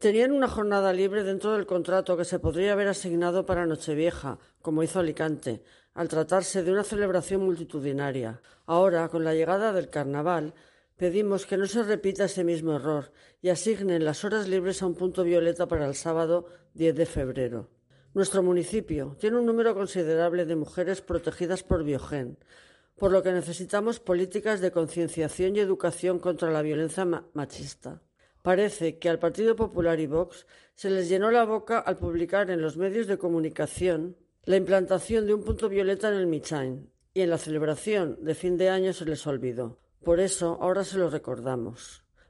Tenían una jornada libre dentro del contrato que se podría haber asignado para Nochevieja, como hizo Alicante, al tratarse de una celebración multitudinaria. Ahora, con la llegada del carnaval, pedimos que no se repita ese mismo error y asignen las horas libres a un punto violeta para el sábado 10 de febrero. Nuestro municipio tiene un número considerable de mujeres protegidas por Biogen, por lo que necesitamos políticas de concienciación y educación contra la violencia machista. Parece que al Partido Popular y Vox se les llenó la boca al publicar en los medios de comunicación la implantación de un punto violeta en el Michain y en la celebración de fin de año se les olvidó. Por eso ahora se lo recordamos.